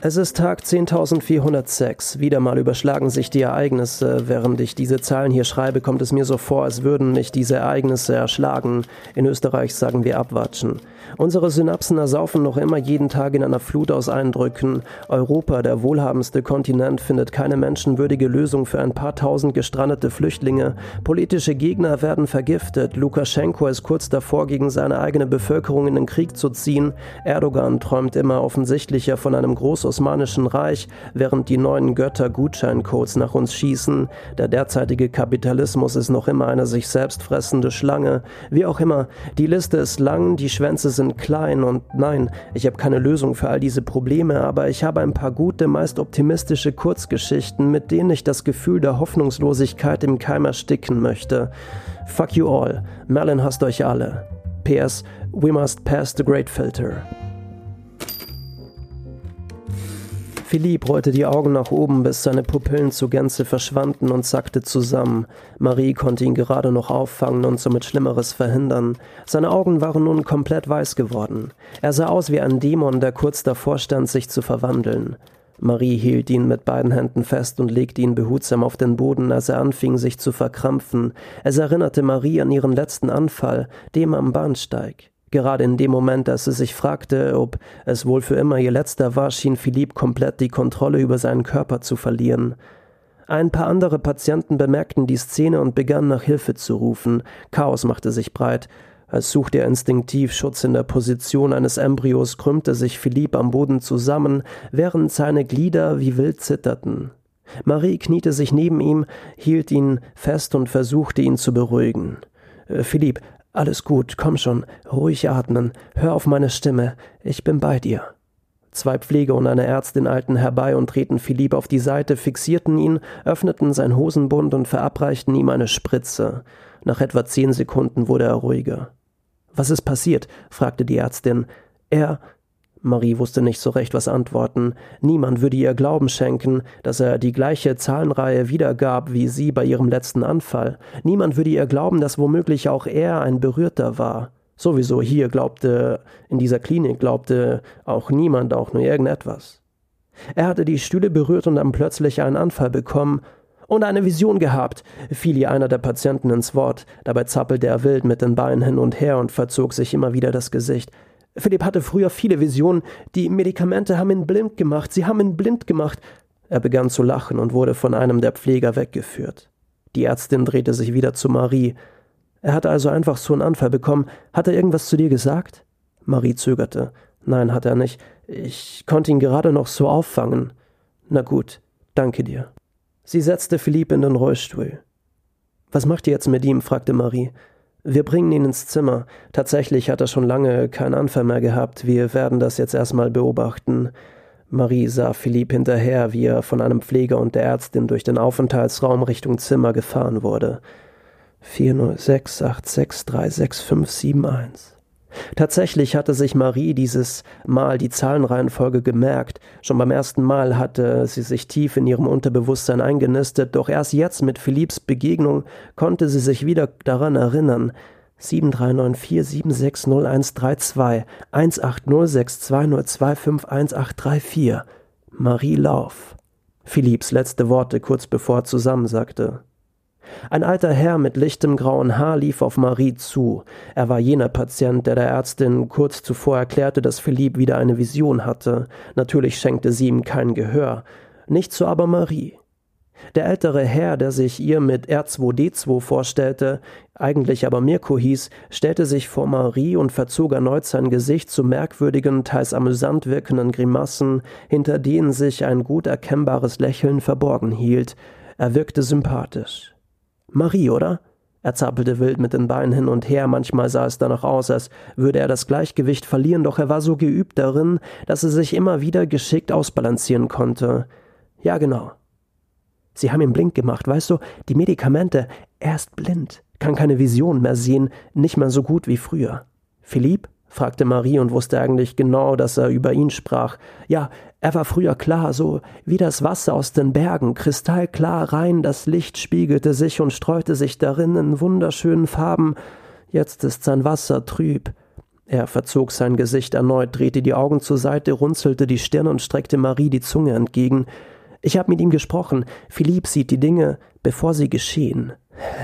Es ist Tag 10.406. Wieder mal überschlagen sich die Ereignisse. Während ich diese Zahlen hier schreibe, kommt es mir so vor, als würden mich diese Ereignisse erschlagen. In Österreich sagen wir abwatschen. Unsere Synapsen ersaufen noch immer jeden Tag in einer Flut aus Eindrücken. Europa, der wohlhabendste Kontinent, findet keine menschenwürdige Lösung für ein paar tausend gestrandete Flüchtlinge. Politische Gegner werden vergiftet. Lukaschenko ist kurz davor, gegen seine eigene Bevölkerung in den Krieg zu ziehen. Erdogan träumt immer offensichtlicher von einem Großosmanischen Reich, während die neuen Götter Gutscheincodes nach uns schießen. Der derzeitige Kapitalismus ist noch immer eine sich selbst fressende Schlange. Wie auch immer, die Liste ist lang, die Schwänze sind klein und nein, ich habe keine Lösung für all diese Probleme, aber ich habe ein paar gute, meist optimistische Kurzgeschichten, mit denen ich das Gefühl der Hoffnungslosigkeit im Keim ersticken möchte. Fuck you all. Merlin hasst euch alle. PS, we must pass the great filter. Philipp rollte die Augen nach oben, bis seine Pupillen zu Gänze verschwanden und sackte zusammen. Marie konnte ihn gerade noch auffangen und somit Schlimmeres verhindern. Seine Augen waren nun komplett weiß geworden. Er sah aus wie ein Dämon, der kurz davor stand, sich zu verwandeln. Marie hielt ihn mit beiden Händen fest und legte ihn behutsam auf den Boden, als er anfing, sich zu verkrampfen. Es erinnerte Marie an ihren letzten Anfall, dem am Bahnsteig. Gerade in dem Moment, als sie sich fragte, ob es wohl für immer ihr letzter war, schien Philipp komplett die Kontrolle über seinen Körper zu verlieren. Ein paar andere Patienten bemerkten die Szene und begannen nach Hilfe zu rufen. Chaos machte sich breit. Als suchte er instinktiv Schutz in der Position eines Embryos, krümmte sich Philipp am Boden zusammen, während seine Glieder wie wild zitterten. Marie kniete sich neben ihm, hielt ihn fest und versuchte ihn zu beruhigen. Äh, Philipp, alles gut, komm schon, ruhig atmen, hör auf meine Stimme, ich bin bei dir. Zwei Pfleger und eine Ärztin eilten herbei und treten Philipp auf die Seite, fixierten ihn, öffneten sein Hosenbund und verabreichten ihm eine Spritze. Nach etwa zehn Sekunden wurde er ruhiger. Was ist passiert? fragte die Ärztin. Er Marie wusste nicht so recht, was antworten. Niemand würde ihr Glauben schenken, dass er die gleiche Zahlenreihe wiedergab wie sie bei ihrem letzten Anfall. Niemand würde ihr glauben, dass womöglich auch er ein Berührter war. Sowieso hier glaubte, in dieser Klinik glaubte auch niemand auch nur irgendetwas. Er hatte die Stühle berührt und dann plötzlich einen Anfall bekommen und eine Vision gehabt, fiel ihr einer der Patienten ins Wort. Dabei zappelte er wild mit den Beinen hin und her und verzog sich immer wieder das Gesicht. Philipp hatte früher viele Visionen. Die Medikamente haben ihn blind gemacht. Sie haben ihn blind gemacht. Er begann zu lachen und wurde von einem der Pfleger weggeführt. Die Ärztin drehte sich wieder zu Marie. Er hatte also einfach so einen Anfall bekommen. Hat er irgendwas zu dir gesagt? Marie zögerte. Nein, hat er nicht. Ich konnte ihn gerade noch so auffangen. Na gut, danke dir. Sie setzte Philipp in den Rollstuhl. Was macht ihr jetzt mit ihm? fragte Marie. Wir bringen ihn ins Zimmer. Tatsächlich hat er schon lange keinen Anfall mehr gehabt. Wir werden das jetzt erstmal beobachten. Marie sah Philipp hinterher, wie er von einem Pfleger und der Ärztin durch den Aufenthaltsraum Richtung Zimmer gefahren wurde. 40686366571. Tatsächlich hatte sich Marie dieses Mal die Zahlenreihenfolge gemerkt. Schon beim ersten Mal hatte sie sich tief in ihrem Unterbewusstsein eingenistet, doch erst jetzt mit Philipps Begegnung konnte sie sich wieder daran erinnern. 7394760132 1806202511834 Marie Lauf. Philipps letzte Worte kurz bevor er zusammensagte. Ein alter Herr mit lichtem grauen Haar lief auf Marie zu. Er war jener Patient, der der Ärztin kurz zuvor erklärte, dass Philipp wieder eine Vision hatte. Natürlich schenkte sie ihm kein Gehör. Nicht so aber Marie. Der ältere Herr, der sich ihr mit R2D2 vorstellte, eigentlich aber Mirko hieß, stellte sich vor Marie und verzog erneut sein Gesicht zu merkwürdigen, teils amüsant wirkenden Grimassen, hinter denen sich ein gut erkennbares Lächeln verborgen hielt. Er wirkte sympathisch. Marie, oder? Er zappelte wild mit den Beinen hin und her, manchmal sah es danach aus, als würde er das Gleichgewicht verlieren, doch er war so geübt darin, dass er sich immer wieder geschickt ausbalancieren konnte. Ja, genau. Sie haben ihn blind gemacht, weißt du, die Medikamente, er ist blind, kann keine Vision mehr sehen, nicht mehr so gut wie früher. Philipp? fragte Marie und wusste eigentlich genau, dass er über ihn sprach. Ja, er war früher klar, so wie das Wasser aus den Bergen, kristallklar rein, das Licht spiegelte sich und streute sich darin in wunderschönen Farben. Jetzt ist sein Wasser trüb. Er verzog sein Gesicht erneut, drehte die Augen zur Seite, runzelte die Stirn und streckte Marie die Zunge entgegen. Ich habe mit ihm gesprochen. Philipp sieht die Dinge, bevor sie geschehen.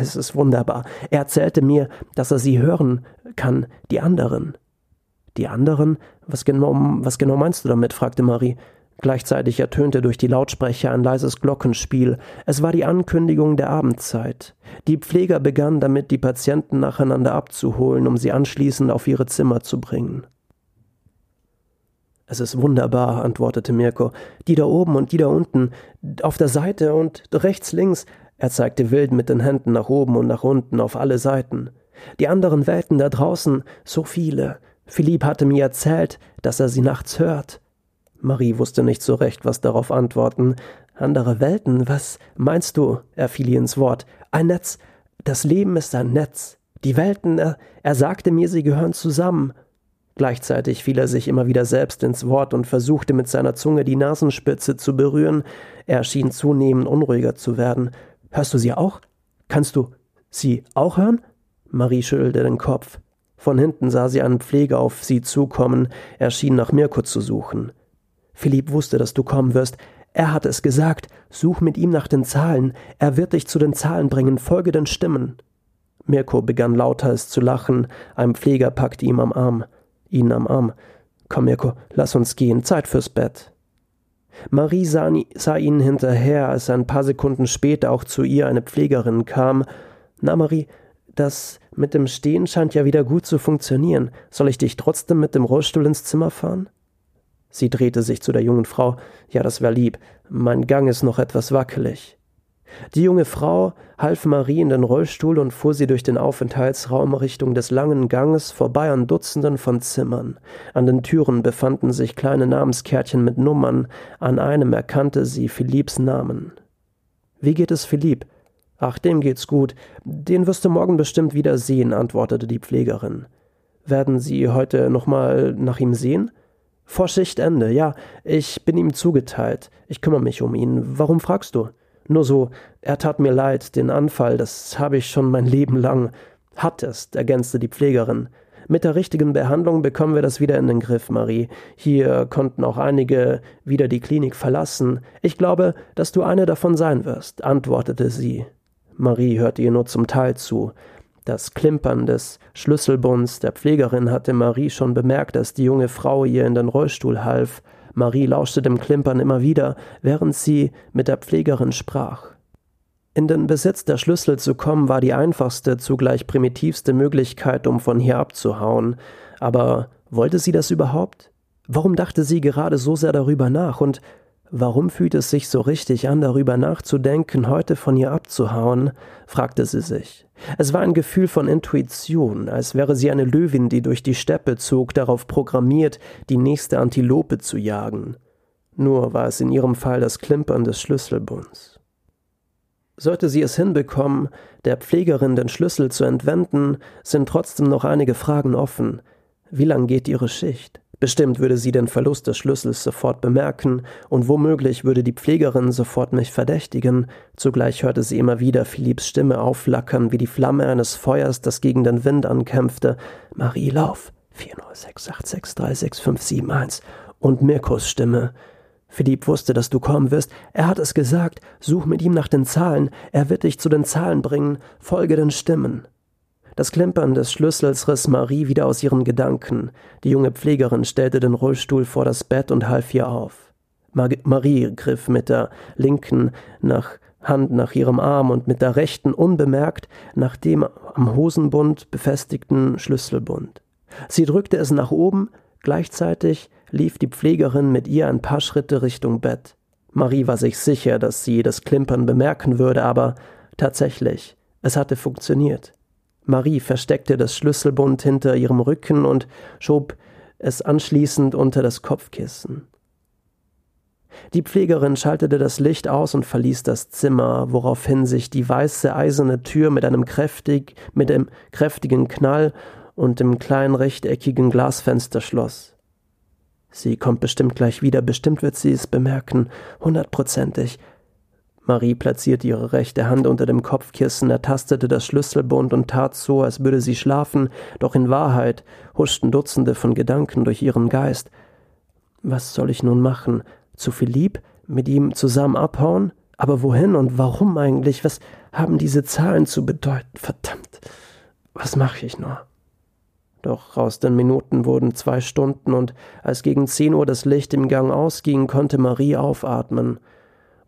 Es ist wunderbar. Er erzählte mir, dass er sie hören kann, die anderen. Die anderen? Was genau, was genau meinst du damit? fragte Marie. Gleichzeitig ertönte durch die Lautsprecher ein leises Glockenspiel. Es war die Ankündigung der Abendzeit. Die Pfleger begannen damit, die Patienten nacheinander abzuholen, um sie anschließend auf ihre Zimmer zu bringen. Es ist wunderbar, antwortete Mirko. Die da oben und die da unten, auf der Seite und rechts, links. Er zeigte wild mit den Händen nach oben und nach unten auf alle Seiten. Die anderen Welten da draußen, so viele. Philipp hatte mir erzählt, dass er sie nachts hört. Marie wusste nicht so recht, was darauf antworten. Andere Welten, was meinst du? Er fiel ihr ins Wort. Ein Netz. Das Leben ist ein Netz. Die Welten, er, er sagte mir, sie gehören zusammen. Gleichzeitig fiel er sich immer wieder selbst ins Wort und versuchte mit seiner Zunge die Nasenspitze zu berühren. Er schien zunehmend unruhiger zu werden. Hörst du sie auch? Kannst du sie auch hören? Marie schüttelte den Kopf. Von hinten sah sie einen Pfleger auf sie zukommen. Er schien nach Mirko zu suchen. Philipp wusste, dass du kommen wirst. Er hat es gesagt. Such mit ihm nach den Zahlen. Er wird dich zu den Zahlen bringen. Folge den Stimmen. Mirko begann lauter es zu lachen. Ein Pfleger packte ihm am Arm. Ihn am Arm. Komm, Mirko, lass uns gehen. Zeit fürs Bett. Marie sah, sah ihnen hinterher, als ein paar Sekunden später auch zu ihr eine Pflegerin kam. Na, Marie, das mit dem Stehen scheint ja wieder gut zu funktionieren. Soll ich dich trotzdem mit dem Rollstuhl ins Zimmer fahren? Sie drehte sich zu der jungen Frau. Ja, das wär lieb. Mein Gang ist noch etwas wackelig. Die junge Frau half Marie in den Rollstuhl und fuhr sie durch den Aufenthaltsraum Richtung des langen Ganges vorbei an Dutzenden von Zimmern. An den Türen befanden sich kleine Namenskärtchen mit Nummern. An einem erkannte sie Philipps Namen. Wie geht es Philipp? Ach, dem geht's gut. Den wirst du morgen bestimmt wieder sehen, antwortete die Pflegerin. Werden Sie heute nochmal nach ihm sehen? Vor Schichtende, ja. Ich bin ihm zugeteilt. Ich kümmere mich um ihn. Warum fragst du? Nur so, er tat mir leid, den Anfall, das habe ich schon mein Leben lang. Hattest, ergänzte die Pflegerin. Mit der richtigen Behandlung bekommen wir das wieder in den Griff, Marie. Hier konnten auch einige wieder die Klinik verlassen. Ich glaube, dass du eine davon sein wirst, antwortete sie. Marie hörte ihr nur zum Teil zu. Das Klimpern des Schlüsselbunds der Pflegerin hatte Marie schon bemerkt, als die junge Frau ihr in den Rollstuhl half. Marie lauschte dem Klimpern immer wieder, während sie mit der Pflegerin sprach. In den Besitz der Schlüssel zu kommen war die einfachste, zugleich primitivste Möglichkeit, um von hier abzuhauen. Aber wollte sie das überhaupt? Warum dachte sie gerade so sehr darüber nach und Warum fühlt es sich so richtig an, darüber nachzudenken, heute von ihr abzuhauen? fragte sie sich. Es war ein Gefühl von Intuition, als wäre sie eine Löwin, die durch die Steppe zog, darauf programmiert, die nächste Antilope zu jagen. Nur war es in ihrem Fall das Klimpern des Schlüsselbunds. Sollte sie es hinbekommen, der Pflegerin den Schlüssel zu entwenden, sind trotzdem noch einige Fragen offen. Wie lang geht ihre Schicht? Bestimmt würde sie den Verlust des Schlüssels sofort bemerken, und womöglich würde die Pflegerin sofort mich verdächtigen. Zugleich hörte sie immer wieder Philipps Stimme aufflackern wie die Flamme eines Feuers, das gegen den Wind ankämpfte. Marie, lauf! 40686365571 und Mirkos Stimme. Philipp wusste, dass du kommen wirst. Er hat es gesagt. Such mit ihm nach den Zahlen. Er wird dich zu den Zahlen bringen. Folge den Stimmen. Das Klimpern des Schlüssels riss Marie wieder aus ihren Gedanken. Die junge Pflegerin stellte den Rollstuhl vor das Bett und half ihr auf. Mar Marie griff mit der linken nach Hand nach ihrem Arm und mit der rechten unbemerkt nach dem am Hosenbund befestigten Schlüsselbund. Sie drückte es nach oben, gleichzeitig lief die Pflegerin mit ihr ein paar Schritte Richtung Bett. Marie war sich sicher, dass sie das Klimpern bemerken würde, aber tatsächlich, es hatte funktioniert. Marie versteckte das Schlüsselbund hinter ihrem Rücken und schob es anschließend unter das Kopfkissen. Die Pflegerin schaltete das Licht aus und verließ das Zimmer, woraufhin sich die weiße eiserne Tür mit einem kräftig, mit einem kräftigen Knall und dem kleinen rechteckigen Glasfenster schloss. Sie kommt bestimmt gleich wieder, bestimmt wird sie es bemerken, hundertprozentig. Marie platzierte ihre rechte Hand unter dem Kopfkissen, ertastete das Schlüsselbund und tat so, als würde sie schlafen, doch in Wahrheit huschten Dutzende von Gedanken durch ihren Geist. Was soll ich nun machen? Zu Philipp? Mit ihm zusammen abhauen? Aber wohin und warum eigentlich? Was haben diese Zahlen zu bedeuten? Verdammt. Was mache ich nur? Doch aus den Minuten wurden zwei Stunden, und als gegen zehn Uhr das Licht im Gang ausging, konnte Marie aufatmen.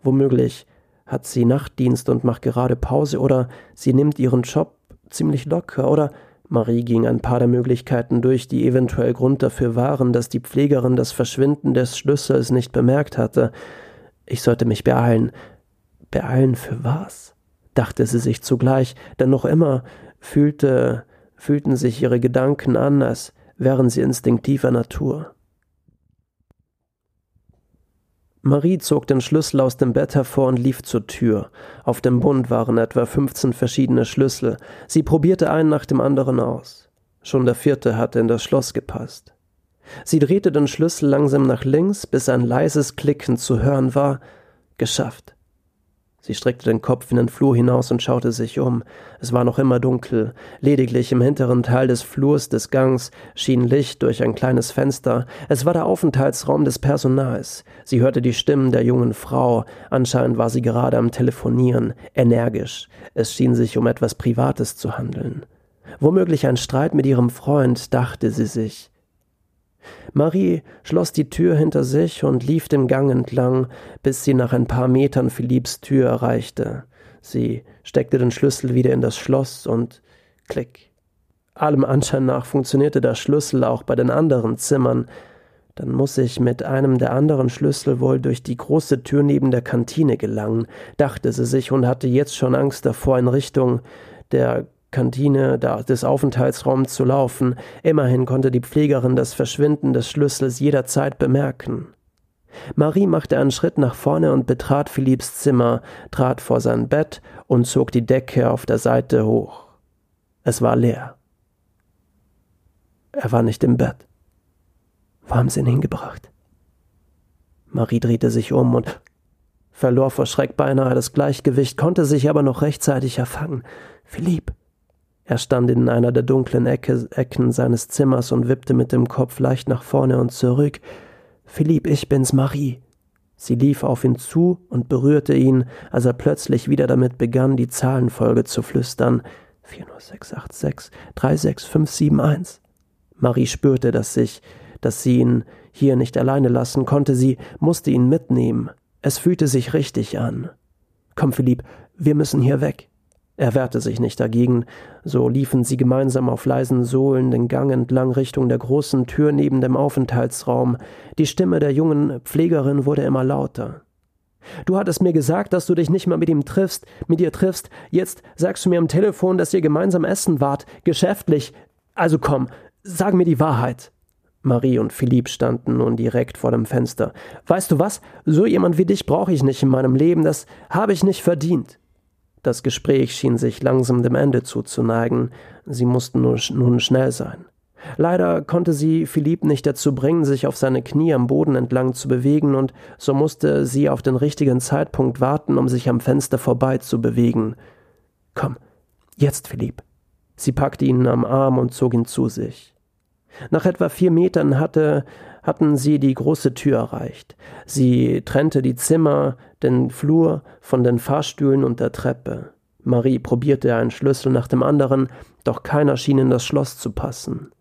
Womöglich hat sie Nachtdienst und macht gerade Pause oder sie nimmt ihren Job ziemlich locker oder Marie ging ein paar der Möglichkeiten durch, die eventuell Grund dafür waren, dass die Pflegerin das Verschwinden des Schlüssels nicht bemerkt hatte. Ich sollte mich beeilen. Beeilen für was? dachte sie sich zugleich, denn noch immer fühlte, fühlten sich ihre Gedanken an, als wären sie instinktiver Natur. Marie zog den Schlüssel aus dem Bett hervor und lief zur Tür. Auf dem Bund waren etwa fünfzehn verschiedene Schlüssel. Sie probierte einen nach dem anderen aus. Schon der vierte hatte in das Schloss gepasst. Sie drehte den Schlüssel langsam nach links, bis ein leises Klicken zu hören war. Geschafft. Sie streckte den Kopf in den Flur hinaus und schaute sich um. Es war noch immer dunkel. Lediglich im hinteren Teil des Flurs des Gangs schien Licht durch ein kleines Fenster. Es war der Aufenthaltsraum des Personals. Sie hörte die Stimmen der jungen Frau. Anscheinend war sie gerade am Telefonieren, energisch. Es schien sich um etwas Privates zu handeln. Womöglich ein Streit mit ihrem Freund, dachte sie sich. Marie schloss die Tür hinter sich und lief den Gang entlang, bis sie nach ein paar Metern Philipps Tür erreichte. Sie steckte den Schlüssel wieder in das Schloss und klick. Allem Anschein nach funktionierte der Schlüssel auch bei den anderen Zimmern. Dann muss ich mit einem der anderen Schlüssel wohl durch die große Tür neben der Kantine gelangen, dachte sie sich und hatte jetzt schon Angst davor, in Richtung der Kantine des Aufenthaltsraums zu laufen. Immerhin konnte die Pflegerin das Verschwinden des Schlüssels jederzeit bemerken. Marie machte einen Schritt nach vorne und betrat Philipps Zimmer, trat vor sein Bett und zog die Decke auf der Seite hoch. Es war leer. Er war nicht im Bett. Wo haben sie ihn hingebracht? Marie drehte sich um und verlor vor Schreck beinahe das Gleichgewicht, konnte sich aber noch rechtzeitig erfangen. Philipp, er stand in einer der dunklen Ecke, Ecken seines Zimmers und wippte mit dem Kopf leicht nach vorne und zurück. Philipp, ich bin's, Marie. Sie lief auf ihn zu und berührte ihn, als er plötzlich wieder damit begann, die Zahlenfolge zu flüstern. 40686 36571. Marie spürte, dass sich, dass sie ihn hier nicht alleine lassen konnte, sie musste ihn mitnehmen. Es fühlte sich richtig an. Komm, Philipp, wir müssen hier weg. Er wehrte sich nicht dagegen, so liefen sie gemeinsam auf leisen Sohlen den Gang entlang Richtung der großen Tür neben dem Aufenthaltsraum. Die Stimme der jungen Pflegerin wurde immer lauter. Du hattest mir gesagt, dass du dich nicht mehr mit ihm triffst, mit ihr triffst. Jetzt sagst du mir am Telefon, dass ihr gemeinsam essen wart, geschäftlich. Also komm, sag mir die Wahrheit. Marie und Philipp standen nun direkt vor dem Fenster. Weißt du was? So jemand wie dich brauche ich nicht in meinem Leben, das habe ich nicht verdient. Das Gespräch schien sich langsam dem Ende zuzuneigen, sie mussten nun schnell sein. Leider konnte sie Philipp nicht dazu bringen, sich auf seine Knie am Boden entlang zu bewegen, und so musste sie auf den richtigen Zeitpunkt warten, um sich am Fenster vorbei zu bewegen. Komm, jetzt, Philipp. Sie packte ihn am Arm und zog ihn zu sich. Nach etwa vier Metern hatte, hatten sie die große Tür erreicht. Sie trennte die Zimmer, den Flur von den Fahrstühlen und der Treppe. Marie probierte einen Schlüssel nach dem anderen, doch keiner schien in das Schloss zu passen.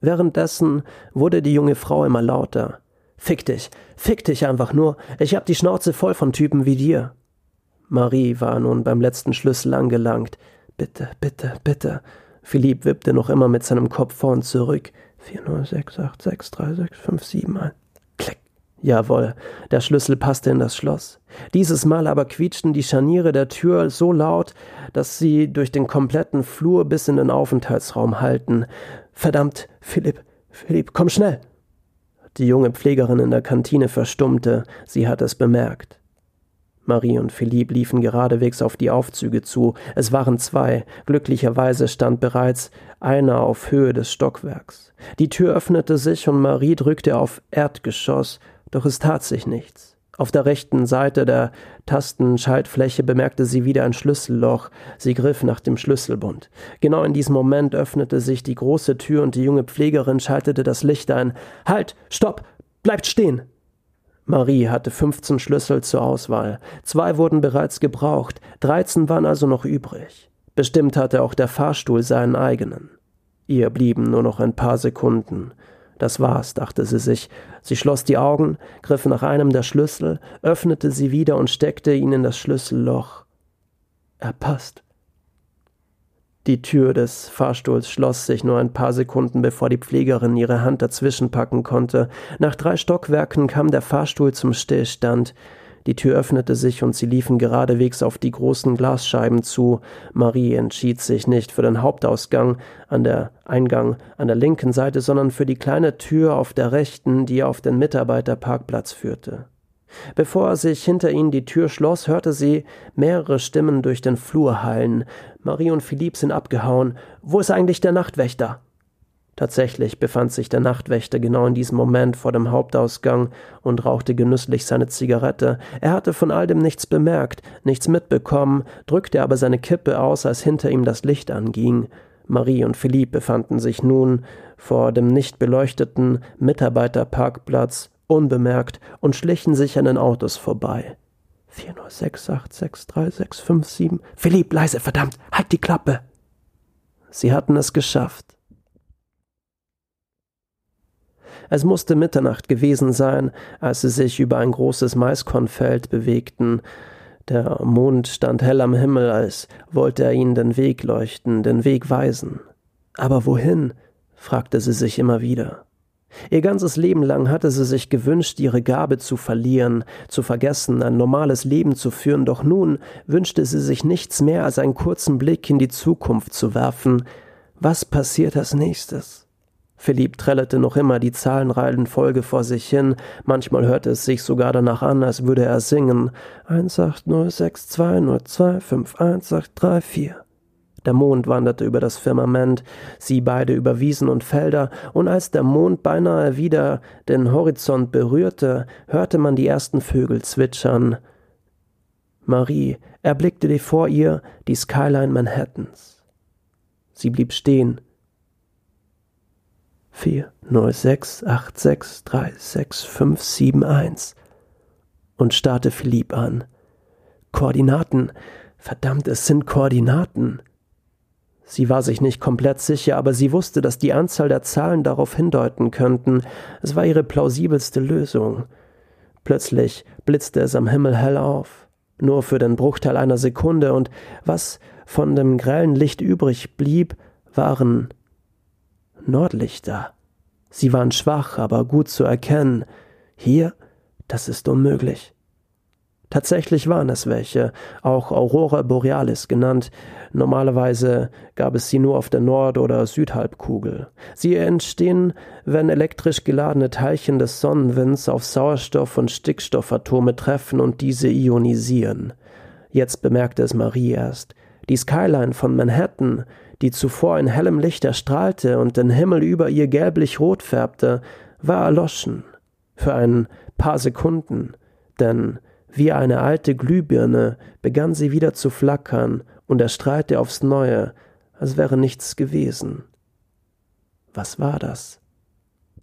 Währenddessen wurde die junge Frau immer lauter. Fick dich, fick dich einfach nur, ich hab die Schnauze voll von Typen wie dir. Marie war nun beim letzten Schlüssel angelangt. Bitte, bitte, bitte. Philipp wippte noch immer mit seinem Kopf vor und zurück. 406863657 Klick. Jawohl, der Schlüssel passte in das Schloss. Dieses Mal aber quietschten die Scharniere der Tür so laut, dass sie durch den kompletten Flur bis in den Aufenthaltsraum hallten. Verdammt, Philipp, Philipp, komm schnell! Die junge Pflegerin in der Kantine verstummte, sie hatte es bemerkt. Marie und Philipp liefen geradewegs auf die Aufzüge zu. Es waren zwei. Glücklicherweise stand bereits einer auf Höhe des Stockwerks. Die Tür öffnete sich und Marie drückte auf Erdgeschoss. Doch es tat sich nichts. Auf der rechten Seite der Tastenschaltfläche bemerkte sie wieder ein Schlüsselloch. Sie griff nach dem Schlüsselbund. Genau in diesem Moment öffnete sich die große Tür und die junge Pflegerin schaltete das Licht ein. Halt! Stopp! Bleibt stehen! Marie hatte 15 Schlüssel zur Auswahl. Zwei wurden bereits gebraucht, 13 waren also noch übrig. Bestimmt hatte auch der Fahrstuhl seinen eigenen. Ihr blieben nur noch ein paar Sekunden. Das war's, dachte sie sich. Sie schloss die Augen, griff nach einem der Schlüssel, öffnete sie wieder und steckte ihn in das Schlüsselloch. Er passt. Die Tür des Fahrstuhls schloss sich nur ein paar Sekunden, bevor die Pflegerin ihre Hand dazwischen packen konnte. Nach drei Stockwerken kam der Fahrstuhl zum Stillstand. Die Tür öffnete sich und sie liefen geradewegs auf die großen Glasscheiben zu. Marie entschied sich nicht für den Hauptausgang an der Eingang an der linken Seite, sondern für die kleine Tür auf der rechten, die auf den Mitarbeiterparkplatz führte. Bevor sich hinter ihnen die Tür schloss, hörte sie mehrere Stimmen durch den Flur hallen. Marie und Philipp sind abgehauen. Wo ist eigentlich der Nachtwächter? Tatsächlich befand sich der Nachtwächter genau in diesem Moment vor dem Hauptausgang und rauchte genüsslich seine Zigarette. Er hatte von all dem nichts bemerkt, nichts mitbekommen, drückte aber seine Kippe aus, als hinter ihm das Licht anging. Marie und Philipp befanden sich nun vor dem nicht beleuchteten Mitarbeiterparkplatz unbemerkt und schlichen sich an den Autos vorbei. 406863657. Philipp, leise, verdammt, halt die Klappe! Sie hatten es geschafft. Es musste Mitternacht gewesen sein, als sie sich über ein großes Maiskornfeld bewegten. Der Mond stand hell am Himmel, als wollte er ihnen den Weg leuchten, den Weg weisen. Aber wohin? fragte sie sich immer wieder. Ihr ganzes Leben lang hatte sie sich gewünscht, ihre Gabe zu verlieren, zu vergessen, ein normales Leben zu führen, doch nun wünschte sie sich nichts mehr als einen kurzen Blick in die Zukunft zu werfen. Was passiert als nächstes? Philipp trällerte noch immer die Zahlenreihenfolge vor sich hin, manchmal hörte es sich sogar danach an, als würde er singen 1806202518334. Der Mond wanderte über das Firmament, sie beide über Wiesen und Felder, und als der Mond beinahe wieder den Horizont berührte, hörte man die ersten Vögel zwitschern. Marie erblickte die vor ihr die Skyline Manhattans. Sie blieb stehen, 4 0 6 8 6 3 6 5 7 1 und starrte Philipp an. Koordinaten. Verdammt, es sind Koordinaten. Sie war sich nicht komplett sicher, aber sie wusste, dass die Anzahl der Zahlen darauf hindeuten könnten. Es war ihre plausibelste Lösung. Plötzlich blitzte es am Himmel hell auf. Nur für den Bruchteil einer Sekunde, und was von dem grellen Licht übrig blieb, waren Nordlichter. Sie waren schwach, aber gut zu erkennen. Hier, das ist unmöglich. Tatsächlich waren es welche, auch Aurora Borealis genannt. Normalerweise gab es sie nur auf der Nord- oder Südhalbkugel. Sie entstehen, wenn elektrisch geladene Teilchen des Sonnenwinds auf Sauerstoff- und Stickstoffatome treffen und diese ionisieren. Jetzt bemerkte es Marie erst. Die Skyline von Manhattan, die zuvor in hellem Licht erstrahlte und den Himmel über ihr gelblich-rot färbte, war erloschen. Für ein paar Sekunden, denn wie eine alte Glühbirne begann sie wieder zu flackern und erstrahlte aufs Neue, als wäre nichts gewesen. Was war das?